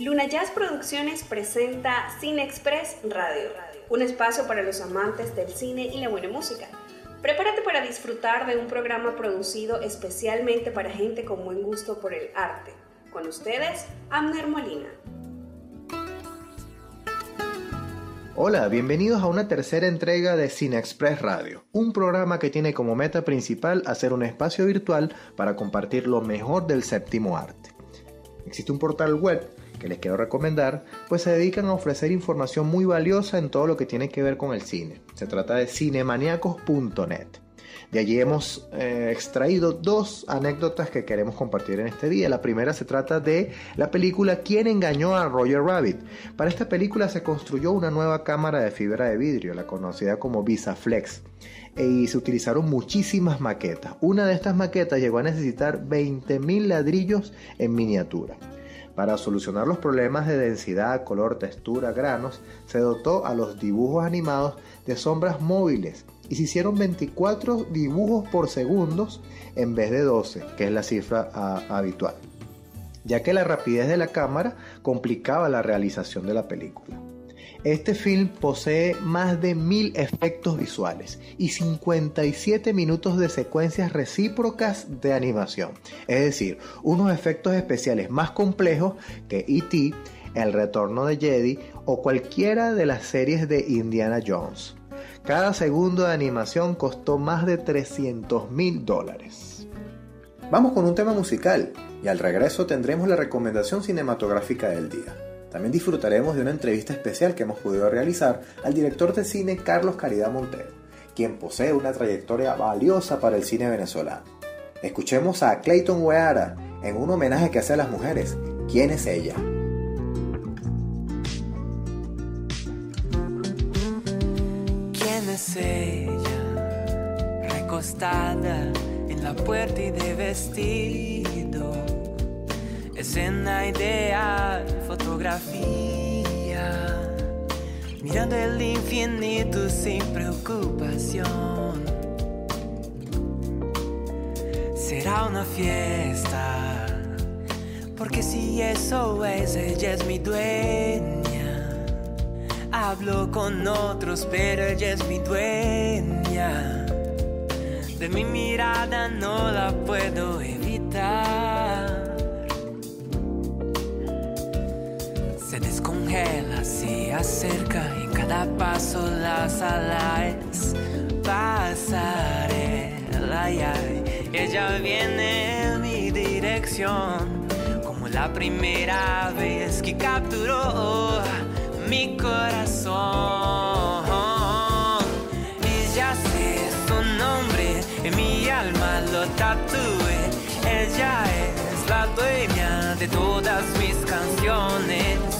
Luna Jazz Producciones presenta Cine Express Radio, un espacio para los amantes del cine y la buena música. Prepárate para disfrutar de un programa producido especialmente para gente con buen gusto por el arte. Con ustedes, Amner Molina. Hola, bienvenidos a una tercera entrega de Cine Express Radio, un programa que tiene como meta principal hacer un espacio virtual para compartir lo mejor del séptimo arte. Existe un portal web que les quiero recomendar, pues se dedican a ofrecer información muy valiosa en todo lo que tiene que ver con el cine. Se trata de cinemaniacos.net. De allí hemos eh, extraído dos anécdotas que queremos compartir en este día. La primera se trata de la película ¿Quién engañó a Roger Rabbit? Para esta película se construyó una nueva cámara de fibra de vidrio, la conocida como VisaFlex y se utilizaron muchísimas maquetas. Una de estas maquetas llegó a necesitar 20.000 ladrillos en miniatura. Para solucionar los problemas de densidad, color, textura, granos, se dotó a los dibujos animados de sombras móviles y se hicieron 24 dibujos por segundos en vez de 12, que es la cifra ah, habitual, ya que la rapidez de la cámara complicaba la realización de la película. Este film posee más de mil efectos visuales y 57 minutos de secuencias recíprocas de animación, es decir, unos efectos especiales más complejos que E.T., El Retorno de Jedi o cualquiera de las series de Indiana Jones. Cada segundo de animación costó más de 300 mil dólares. Vamos con un tema musical y al regreso tendremos la recomendación cinematográfica del día. También disfrutaremos de una entrevista especial que hemos podido realizar al director de cine Carlos Caridad Montero, quien posee una trayectoria valiosa para el cine venezolano. Escuchemos a Clayton Weara en un homenaje que hace a las mujeres. ¿Quién es ella? ¿Quién es ella? Recostada en la puerta y de vestido escena ideal, fotografía, mirando el infinito sin preocupación. Será una fiesta, porque si eso es, ella es mi dueña. Hablo con otros, pero ella es mi dueña. De mi mirada no la puedo evitar. Descongela, se acerca y cada paso la sala es pasarela. Y ella viene en mi dirección como la primera vez que capturó mi corazón. Ya sé su nombre, en mi alma lo tatué. Ella es la dueña de todas mis canciones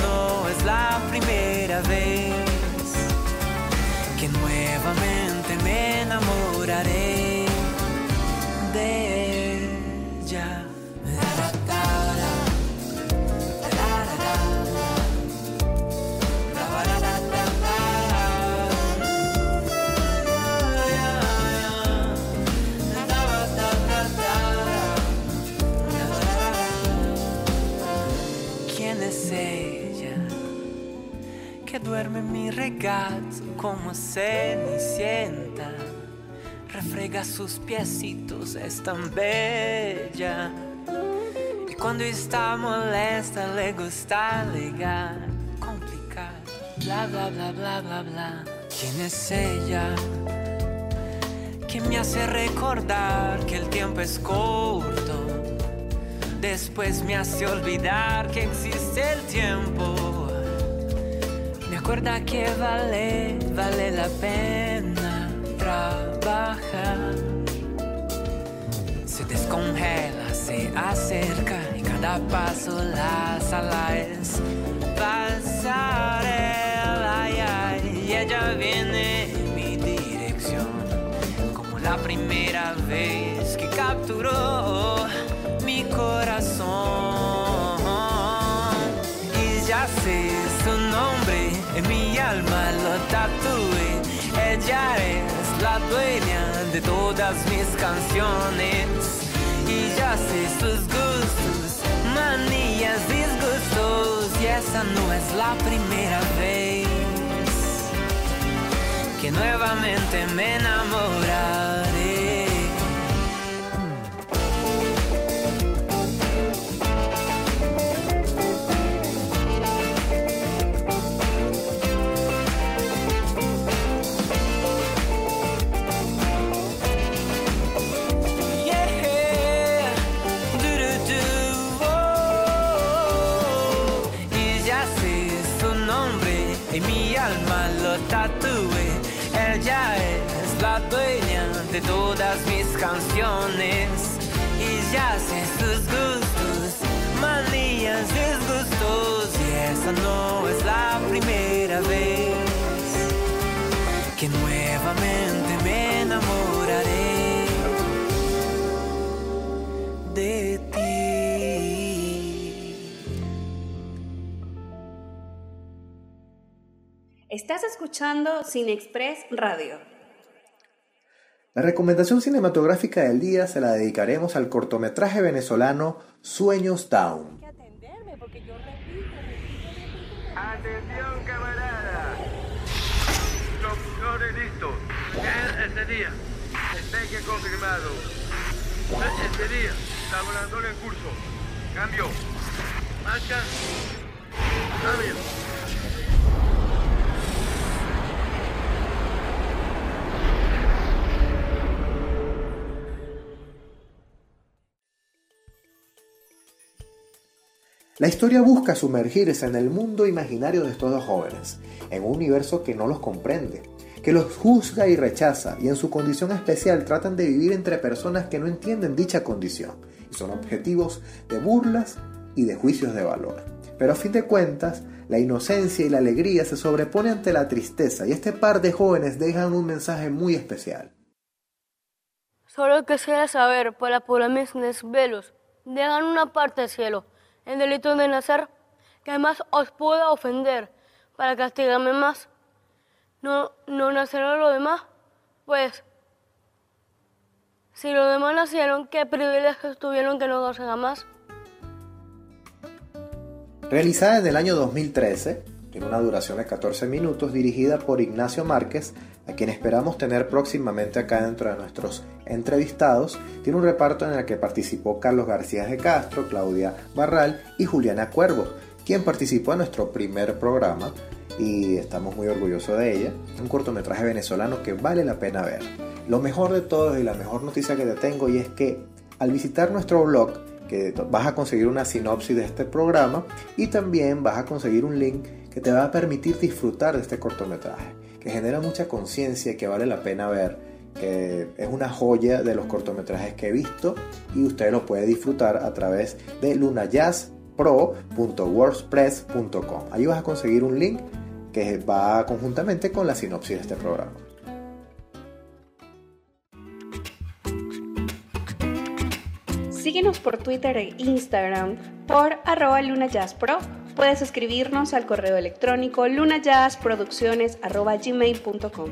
no es la primera vez que nuevamente me enamoraré regazo como cenicienta. Refrega sus piecitos, es tan bella. Y cuando está molesta, le gusta alegar, complicar, bla bla bla bla bla bla. ¿Quién es ella? Que me hace recordar que el tiempo es corto. Después me hace olvidar que existe el tiempo Recuerda que vale, vale la pena trabajar. Se descongela, se acerca y cada paso la sala es pasarela. Y ella viene en mi dirección como la primera vez que capturó mi corazón. Todas mis canciones y ya sé sus gustos, manías, disgustos y esa no es la primera vez que nuevamente me enamoraré. Estás escuchando Cine Express Radio. La recomendación cinematográfica del día se la dedicaremos al cortometraje venezolano Sueños Down. Atención camarada. Doctores listos. Este día. Despegue confirmado. Este día. Laboratorio en curso. Cambio. Marcha. Cambio. La historia busca sumergirse en el mundo imaginario de estos dos jóvenes, en un universo que no los comprende, que los juzga y rechaza, y en su condición especial tratan de vivir entre personas que no entienden dicha condición, y son objetivos de burlas y de juicios de valor. Pero a fin de cuentas, la inocencia y la alegría se sobreponen ante la tristeza, y este par de jóvenes dejan un mensaje muy especial. Solo quisiera saber, para por mis velos, dejan una parte del cielo el delito de nacer, que además os pueda ofender para castigarme más. No, no nacerá lo demás, pues si los demás nacieron, ¿qué privilegios tuvieron que no gocen jamás? Realizada en el año 2013, tiene una duración de 14 minutos, dirigida por Ignacio Márquez, a quien esperamos tener próximamente acá dentro de nuestros entrevistados. Tiene un reparto en el que participó Carlos García de Castro, Claudia Barral y Juliana Cuervo, quien participó en nuestro primer programa y estamos muy orgullosos de ella. Un cortometraje venezolano que vale la pena ver. Lo mejor de todo y la mejor noticia que te tengo y es que al visitar nuestro blog, que vas a conseguir una sinopsis de este programa y también vas a conseguir un link que te va a permitir disfrutar de este cortometraje, que genera mucha conciencia y que vale la pena ver, que es una joya de los cortometrajes que he visto y usted lo puede disfrutar a través de lunajazzpro.wordpress.com. Ahí vas a conseguir un link que va conjuntamente con la sinopsis de este programa. Síguenos por Twitter e Instagram por arroba lunajazzpro Puedes escribirnos al correo electrónico lunajazzproducciones.gmail.com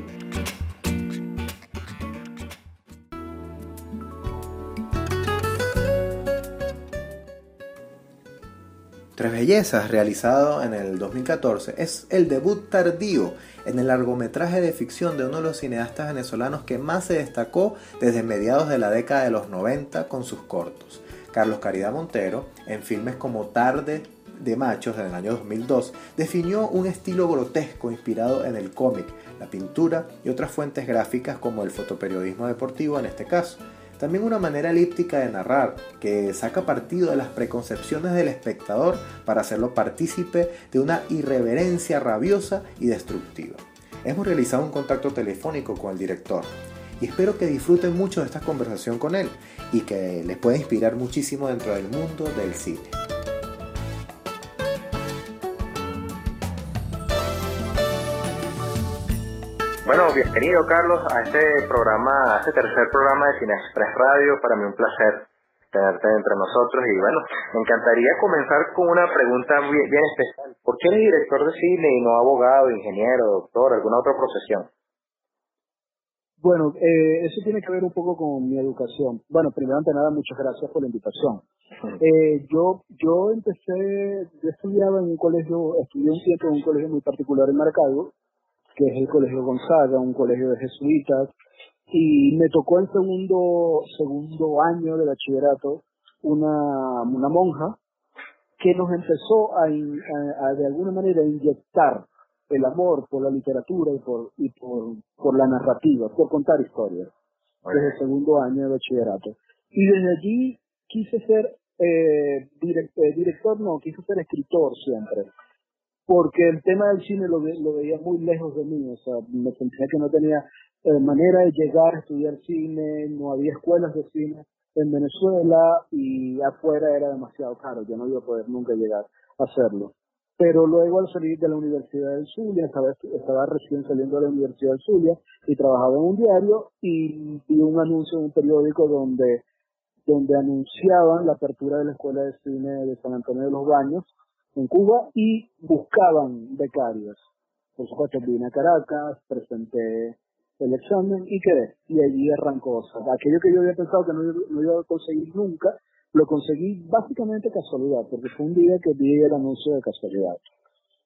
Tres Bellezas, realizado en el 2014, es el debut tardío en el largometraje de ficción de uno de los cineastas venezolanos que más se destacó desde mediados de la década de los 90 con sus cortos. Carlos Caridad Montero, en filmes como Tarde, de Machos en el año 2002 definió un estilo grotesco inspirado en el cómic, la pintura y otras fuentes gráficas como el fotoperiodismo deportivo en este caso. También una manera elíptica de narrar, que saca partido de las preconcepciones del espectador para hacerlo partícipe de una irreverencia rabiosa y destructiva. Hemos realizado un contacto telefónico con el director y espero que disfruten mucho de esta conversación con él y que les pueda inspirar muchísimo dentro del mundo del cine. Bueno, bienvenido Carlos a este programa, a este tercer programa de Cine Express Radio. Para mí un placer tenerte entre nosotros y bueno, me encantaría comenzar con una pregunta bien, bien especial. ¿Por qué eres director de cine y no abogado, ingeniero, doctor, alguna otra profesión? Bueno, eh, eso tiene que ver un poco con mi educación. Bueno, primero ante nada, muchas gracias por la invitación. Eh, yo yo empecé, yo estudiaba en un colegio, estudié un tiempo en un colegio muy particular en Maracaibo, que el Colegio Gonzaga, un colegio de jesuitas, y me tocó en segundo segundo año de bachillerato una, una monja que nos empezó a, a, de alguna manera inyectar el amor por la literatura y por y por, por la narrativa, por contar historias, desde el segundo año de bachillerato. Y desde allí quise ser eh, eh, director, no, quise ser escritor siempre, porque el tema del cine lo, lo veía muy lejos de mí, o sea, me sentía que no tenía eh, manera de llegar a estudiar cine, no había escuelas de cine en Venezuela y afuera era demasiado caro, yo no iba a poder nunca llegar a hacerlo. Pero luego al salir de la Universidad del Zulia, estaba, recién saliendo de la Universidad del Zulia y trabajaba en un diario y vi un anuncio en un periódico donde donde anunciaban la apertura de la Escuela de Cine de San Antonio de los Baños en Cuba y buscaban becarios. Por supuesto, vine a Caracas, presenté el examen y quedé. Y allí arrancó. aquello que yo había pensado que no, iba a conseguir nunca, lo conseguí básicamente casualidad, porque fue un día que vi el anuncio de casualidad.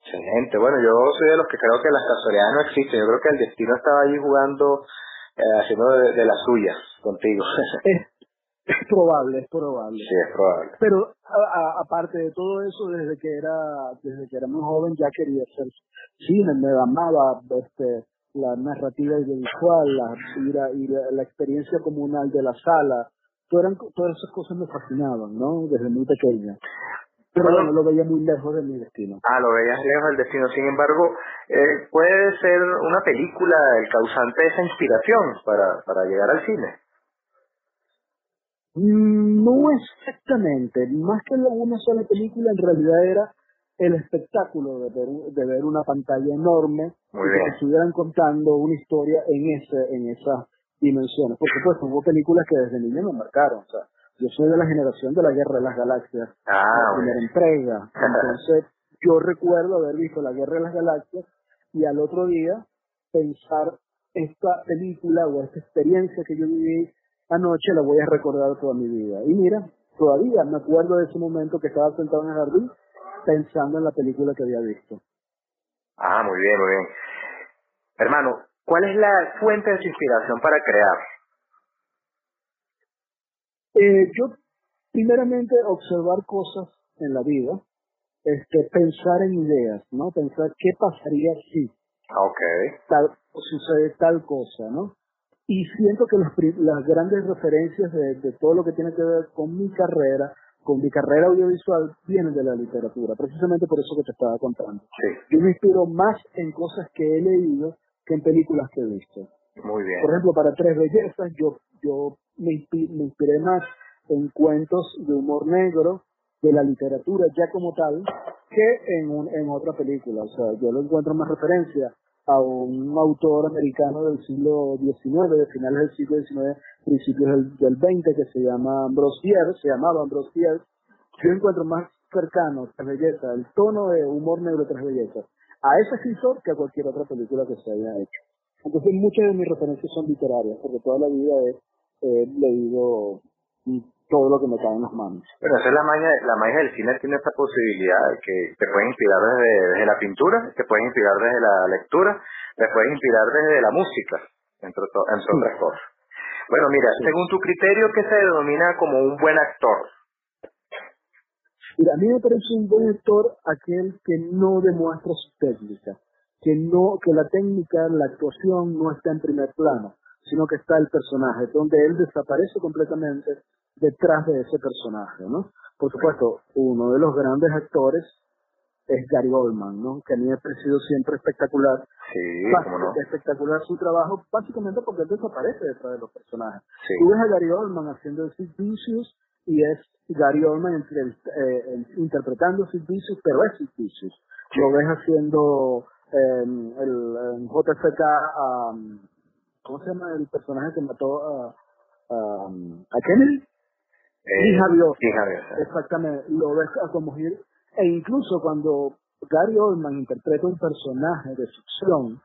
Excelente. Bueno, yo soy de los que creo que las casualidades no existen. Yo creo que el destino estaba allí jugando, eh, haciendo de, las suyas contigo. Es probable, es probable. Sí, es probable. Pero aparte de todo eso, desde que era desde que era muy joven ya quería hacer cine, me amaba este, la narrativa audiovisual, la, y, la, la, experiencia comunal de la sala, todas, todas esas cosas me fascinaban, ¿no? Desde muy pequeña. Pero bueno, lo veía muy lejos de mi destino. Ah, lo veías lejos del destino. Sin embargo, eh, puede ser una película el causante de esa inspiración para, para llegar al cine. Mm, no exactamente, más que una sola película, en realidad era el espectáculo de ver, de ver una pantalla enorme y que estuvieran contando una historia en ese en esas dimensiones. Por supuesto, hubo películas que desde niño me marcaron. O sea, yo soy de la generación de la Guerra de las Galaxias, ah, la primera entrega. Entonces, yo recuerdo haber visto la Guerra de las Galaxias y al otro día pensar esta película o esta experiencia que yo viví anoche la voy a recordar toda mi vida. Y mira, todavía me acuerdo de ese momento que estaba sentado en el jardín pensando en la película que había visto. Ah, muy bien, muy bien. Hermano, ¿cuál es la fuente de su inspiración para crear? Eh, yo, primeramente, observar cosas en la vida, este, pensar en ideas, ¿no? Pensar qué pasaría si okay. tal, sucede tal cosa, ¿no? Y siento que las, las grandes referencias de, todo lo que tiene que ver con mi carrera, con mi carrera audiovisual, vienen de la literatura, precisamente por eso que te estaba contando. Yo me inspiro más en cosas que he leído que en películas que he visto. Muy bien. Por ejemplo, para Tres Bellezas, yo, yo me, inspiré, más en cuentos de humor negro, de la literatura ya como tal, que en, un, en otra película. O sea, yo lo encuentro más referencia a un autor americano del siglo XIX, de finales del siglo XIX, principios del, del XX, que se llama Ambrose se llamaba Ambrose Bierce, yo encuentro más cercano, Tres Bellezas, el tono de humor negro Tres Bellezas, a ese escritor que a cualquier otra película que se haya hecho. Entonces muchas de mis referencias son literarias, porque toda la vida he leído todo lo que me cae en las manos. Pero esa es la magia, la magia del cine tiene esta posibilidad de que te puede inspirar desde, la pintura, te puede inspirar desde la lectura, te puede inspirar desde la música, entre, otras cosas. Bueno, mira, según tu criterio, ¿qué se denomina como un buen actor? Mira, a mí me parece un buen actor aquel que no demuestra su técnica, que no, que la técnica, la actuación no está en primer plano, sino que está el personaje, donde él desaparece completamente detrás de ese personaje, ¿no? Por supuesto, uno de los grandes actores es Gary Oldman, ¿no? Que a mí me ha parecido siempre espectacular. Sí, cómo no. Espectacular su trabajo, básicamente porque él desaparece detrás de los personajes. Sí. Tú ves a Gary Oldman haciendo el Sid Vicious y es Gary Oldman eh, interpretando Sid Vicious, pero es Sid Vicious. Lo ves haciendo eh, el, JFK, ¿cómo se llama el personaje que mató a, a Kennedy? Eh, Dios. Exactamente, lo ves a como E incluso cuando Gary Oldman interpreta un personaje de ficción,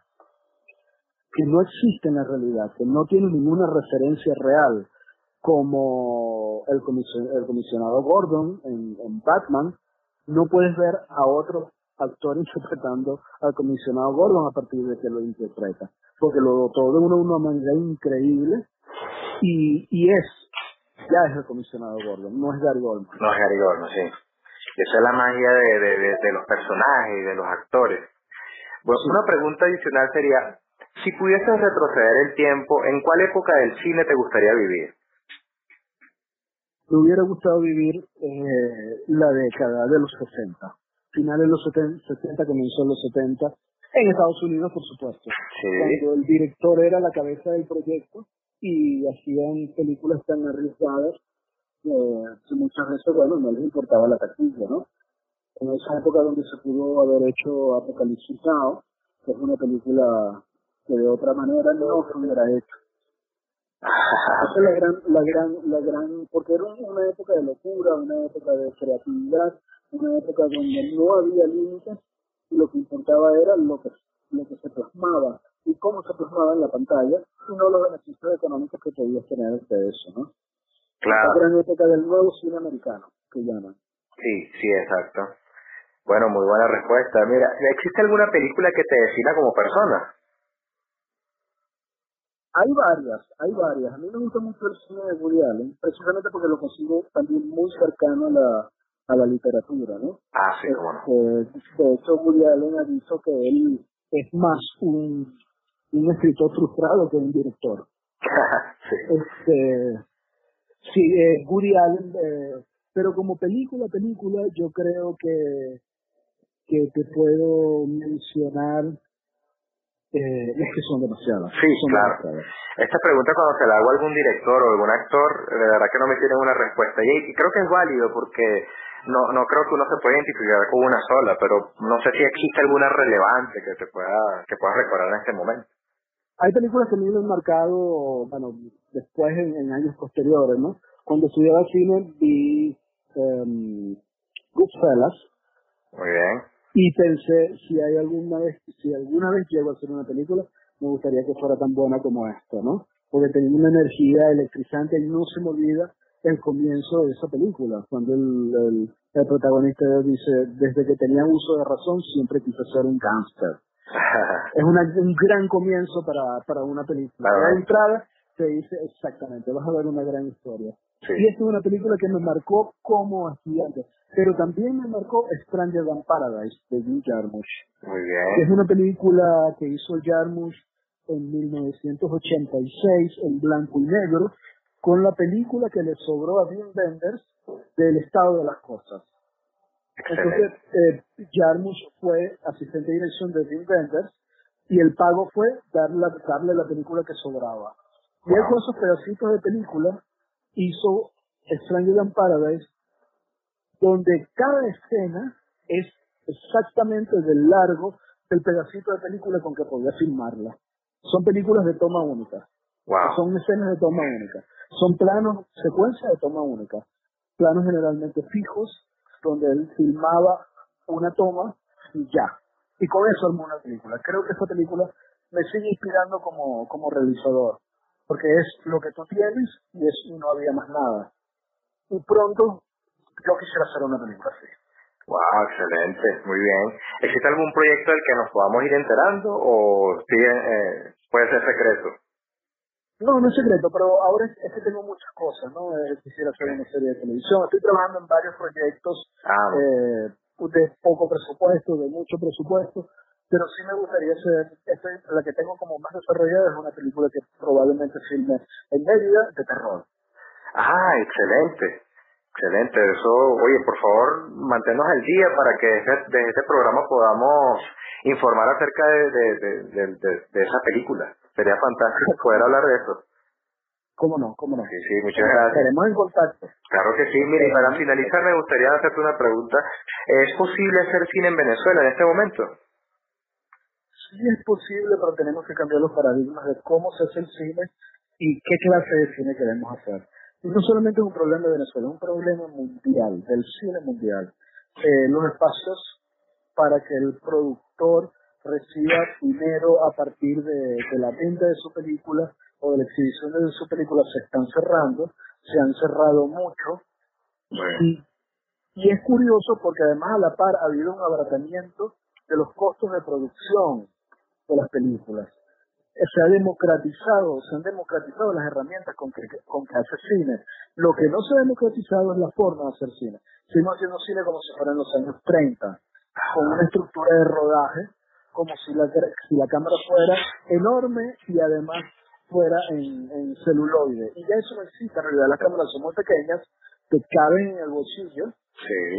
que no existe en la realidad, que no tiene ninguna referencia real, como el, el comisionado Gordon en, en Batman, no puedes ver a otro actor interpretando al comisionado Gordon a partir de que lo interpreta, porque lo dotó de una, una manera increíble y, y es, ya es el comisionado Gordon, no es Gary Goldman. No es Gary Goldman, sí. Esa es la magia de, de, de, los personajes y de los actores. Bueno, una pregunta adicional sería, si pudieses retroceder el tiempo, ¿en cuál época del cine te gustaría vivir? Me hubiera gustado vivir eh, la década de los 60, finales de los 70, 60, comenzó en los 70, en Estados Unidos, por supuesto. Sí. Cuando el director era la cabeza del proyecto y hacían películas tan arriesgadas eh, que muchas veces, bueno, no les importaba la taquilla, ¿no? En esa época donde se pudo haber hecho Apocalipsis Now, que es una película que de otra manera no se hubiera hecho. Esa es la gran, la gran, la gran, porque era una época de locura, una época de creatividad, una época donde no había límites y lo que importaba era lo que, lo que se plasmaba y cómo se plasmaba en la pantalla y no los beneficios económicos que podías tener de eso, ¿no? Claro. La gran época del nuevo cine americano, que llaman. Sí, sí, exacto. Bueno, muy buena respuesta. Mira, ¿existe alguna película que te defina como persona? Hay varias, hay varias. A mí me gusta mucho el cine de Woody Allen, precisamente porque lo consigo también muy cercano a la, a la literatura, ¿no? Ah, sí, cómo no. Este, de hecho, Woody Allen ha dicho que él es más un, un escritor frustrado que un director. sí. Este, sí, eh, Woody Allen, eh, pero como película, película, yo creo que, que te puedo mencionar eh, es que son demasiadas. Sí, son claro. demasiadas. Esta pregunta cuando se la hago a algún director o algún actor, de verdad que no me tienen una respuesta. Y, y creo que es válido porque no, no creo que uno se pueda identificar con una sola, pero no sé si existe alguna relevante que te pueda, que puedas recordar en este momento. Hay películas que me han marcado, bueno, después en, en años posteriores, ¿no? Cuando estudiaba cine vi um, Goodfellas Muy bien. y pensé si hay alguna vez, si alguna vez llego a hacer una película, me gustaría que fuera tan buena como esta, ¿no? Porque tenía una energía electrizante y no se me olvida el comienzo de esa película, cuando el, el, el protagonista dice, desde que tenía uso de razón siempre quise ser un gángster. Es una, un gran comienzo para, para una película. Claro. La entrada te dice exactamente, vas a ver una gran historia. Sí. Y esta es una película que me marcó como estudiante, pero también me marcó Stranger Than Paradise de Jim Jarmusch, Muy que es bien. una película que hizo Jarmusch en 1986 en blanco y negro, con la película que le sobró a Wim Wenders del estado de las cosas. Entonces, Excelente. eh, Jarmusch fue asistente de dirección de Wim Wenders y el pago fue darle, darle la película que sobraba. Y él Wow. con esos pedacitos de película hizo Stranger Than Paradise, donde cada escena es exactamente del largo del pedacito de película con que podía filmarla. Son películas de toma única. Wow. Son escenas de toma única. Son planos, secuencias de toma única. Planos generalmente fijos, donde él filmaba una toma y ya. Y con eso armó una película. Creo que esa película me sigue inspirando como, como realizador. Porque es lo que tú tienes y, es, y no había más nada. Y pronto yo quisiera hacer una película así. Wow, excelente, muy bien. ¿Existe algún proyecto del que nos podamos ir enterando o eh, puede ser secreto? No, no es secreto, pero ahora es, que tengo muchas cosas, ¿no? Eh, quisiera hacer una serie de televisión. Estoy trabajando en varios proyectos Ah, eh, de poco presupuesto, de mucho presupuesto, pero sí me gustaría hacer, la que tengo como más desarrollada es una película que probablemente filme en Mérida de terror. ah, excelente. Excelente, eso, oye, por favor, manténnos al día para que desde, desde este programa podamos informar acerca de, de, de- de esa película. Sería fantástico poder hablar de eso. ¿Cómo no? ¿Cómo no? Sí, sí, muchas gracias. Estaremos en contacto. Claro que sí, mire, y para finalizar me gustaría hacerte una pregunta. ¿Es posible hacer cine en Venezuela en este momento? Sí es posible, pero tenemos que cambiar los paradigmas de cómo se hace el cine y qué clase de cine queremos hacer. Y no solamente es un problema de Venezuela, es un problema mundial, del cine mundial. Eh, los espacios para que el productor reciba dinero a partir de, la venta de su película o de la exhibición de su película se están cerrando, se han cerrado mucho. Y, y es curioso porque además a la par ha habido un abaratamiento de los costos de producción de las películas se ha democratizado, se han democratizado las herramientas con que, con que hace cine. Lo que no se ha democratizado es la forma de hacer cine. Sino haciendo cine como si fuera en los años 30, con una estructura de rodaje, como si la, si la cámara fuera enorme y además fuera en, en celuloide. Y ya eso no existe, en realidad las cámaras son muy pequeñas, que caben en el bolsillo,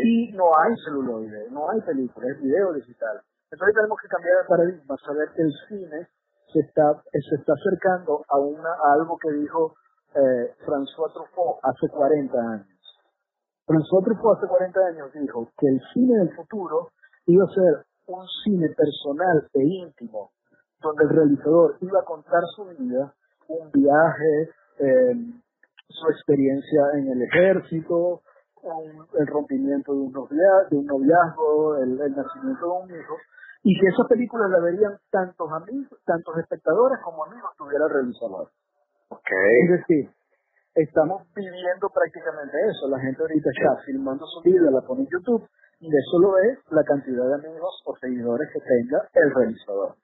y no hay celuloide, no hay película, es video digital. Entonces tenemos que cambiar el paradigma, saber que el cine se está, se está acercando a, una, algo que dijo eh, François Truffaut hace 40 años. François Truffaut hace 40 años dijo que el cine del futuro iba a ser un cine personal e íntimo, donde el realizador iba a contar su vida, un viaje, eh, su experiencia en el ejército, el rompimiento de un, noviazgo, de un noviazgo el, el, nacimiento de un hijo, y que esa película la verían tantos amigos, tantos espectadores como amigos tuviera el realizador. Okay. Es decir, estamos viviendo prácticamente eso. La gente ahorita está filmando su vida, la pone en YouTube y eso lo es la cantidad de amigos o seguidores que tenga el realizador.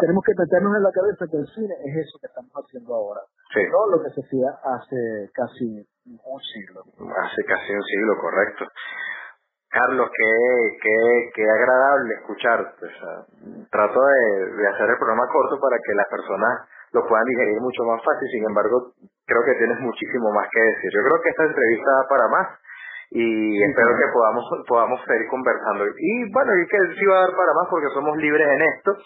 Tenemos que meternos en la cabeza que el cine es eso que estamos haciendo ahora. No lo que se hacía hace casi un siglo. Hace casi un siglo, correcto. Carlos, qué, qué, qué agradable escucharte. trato de, hacer el programa corto para que las personas lo puedan digerir mucho más fácil. Sin embargo, creo que tienes muchísimo más que decir. Yo creo que esta entrevista va para más y espero que podamos podamos seguir conversando. Y bueno, y que sí va a dar para más porque somos libres en esto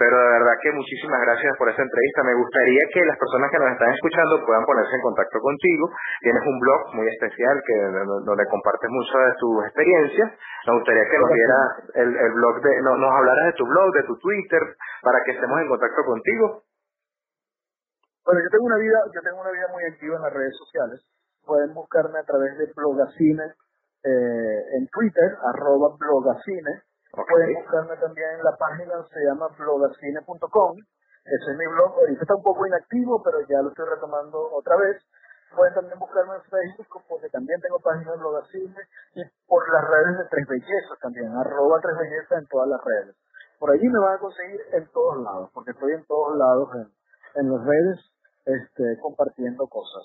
pero de verdad que muchísimas gracias por esta entrevista. Me gustaría que las personas que nos están escuchando puedan ponerse en contacto contigo. Tienes un blog muy especial que donde compartes mucho de tus experiencias. Me gustaría que nos dieras el, el blog de, no, nos hablaras de tu blog, de tu Twitter, para que estemos en contacto contigo. Bueno, yo tengo una vida, yo tengo una vida muy activa en las redes sociales. Pueden buscarme a través de Blogacine eh, en Twitter, arroba Blogacine Pueden buscarme también en la página, se llama blogacine.com. Ese es mi blog. Ahorita está un poco inactivo, pero ya lo estoy retomando otra vez. Pueden también buscarme en Facebook, porque también tengo página de Blogacine. Y por las redes de Tres Bellezas también, arroba Tres Bellezas en todas las redes. Por allí me van a conseguir en todos lados, porque estoy en todos lados en, en las redes este, compartiendo cosas.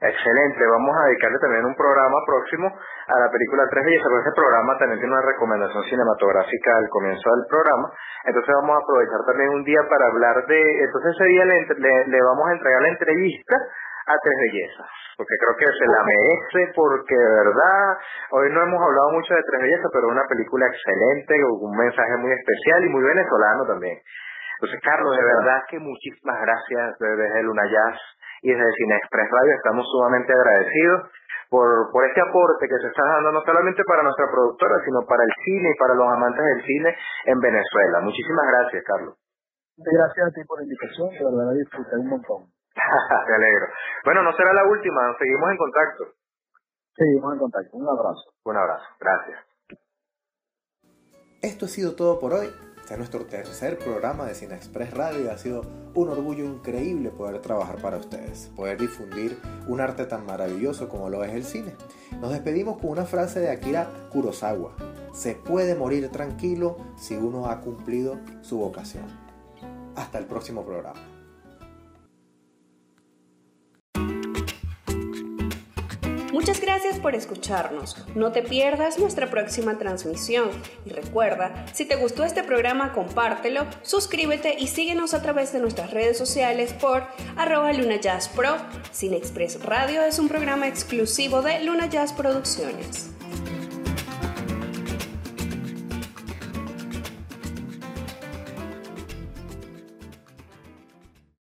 Excelente, vamos a dedicarle también un programa próximo a la película Tres Bellezas, pero ese programa también tiene una recomendación cinematográfica al comienzo del programa, entonces vamos a aprovechar también un día para hablar de, entonces ese día le, le, vamos a entregar la entrevista a Tres Bellezas, porque creo que se la merece, porque de verdad, hoy no hemos hablado mucho de Tres Bellezas, pero es una película excelente, con un mensaje muy especial y muy venezolano también. Entonces, Carlos, de verdad que muchísimas gracias desde Luna Jazz y desde Cine Express Radio. Estamos sumamente agradecidos por, por este aporte que se está dando no solamente para nuestra productora, sino para el cine y para los amantes del cine en Venezuela. Muchísimas gracias, Carlos. Gracias a ti por la invitación, de verdad disfruté un montón. Te alegro. Bueno, no será la última, seguimos en contacto. Seguimos en contacto, un abrazo. Un abrazo, gracias. Esto ha sido todo por hoy. Este es nuestro tercer programa de Cine Express Radio y ha sido un orgullo increíble poder trabajar para ustedes, poder difundir un arte tan maravilloso como lo es el cine. Nos despedimos con una frase de Akira Kurosawa. Se puede morir tranquilo si uno ha cumplido su vocación. Hasta el próximo programa. Muchas gracias por escucharnos. No te pierdas nuestra próxima transmisión. Y recuerda, si te gustó este programa, compártelo, suscríbete y síguenos a través de nuestras redes sociales por arroba Luna Jazz Pro. Cine Express Radio es un programa exclusivo de Luna Jazz Producciones.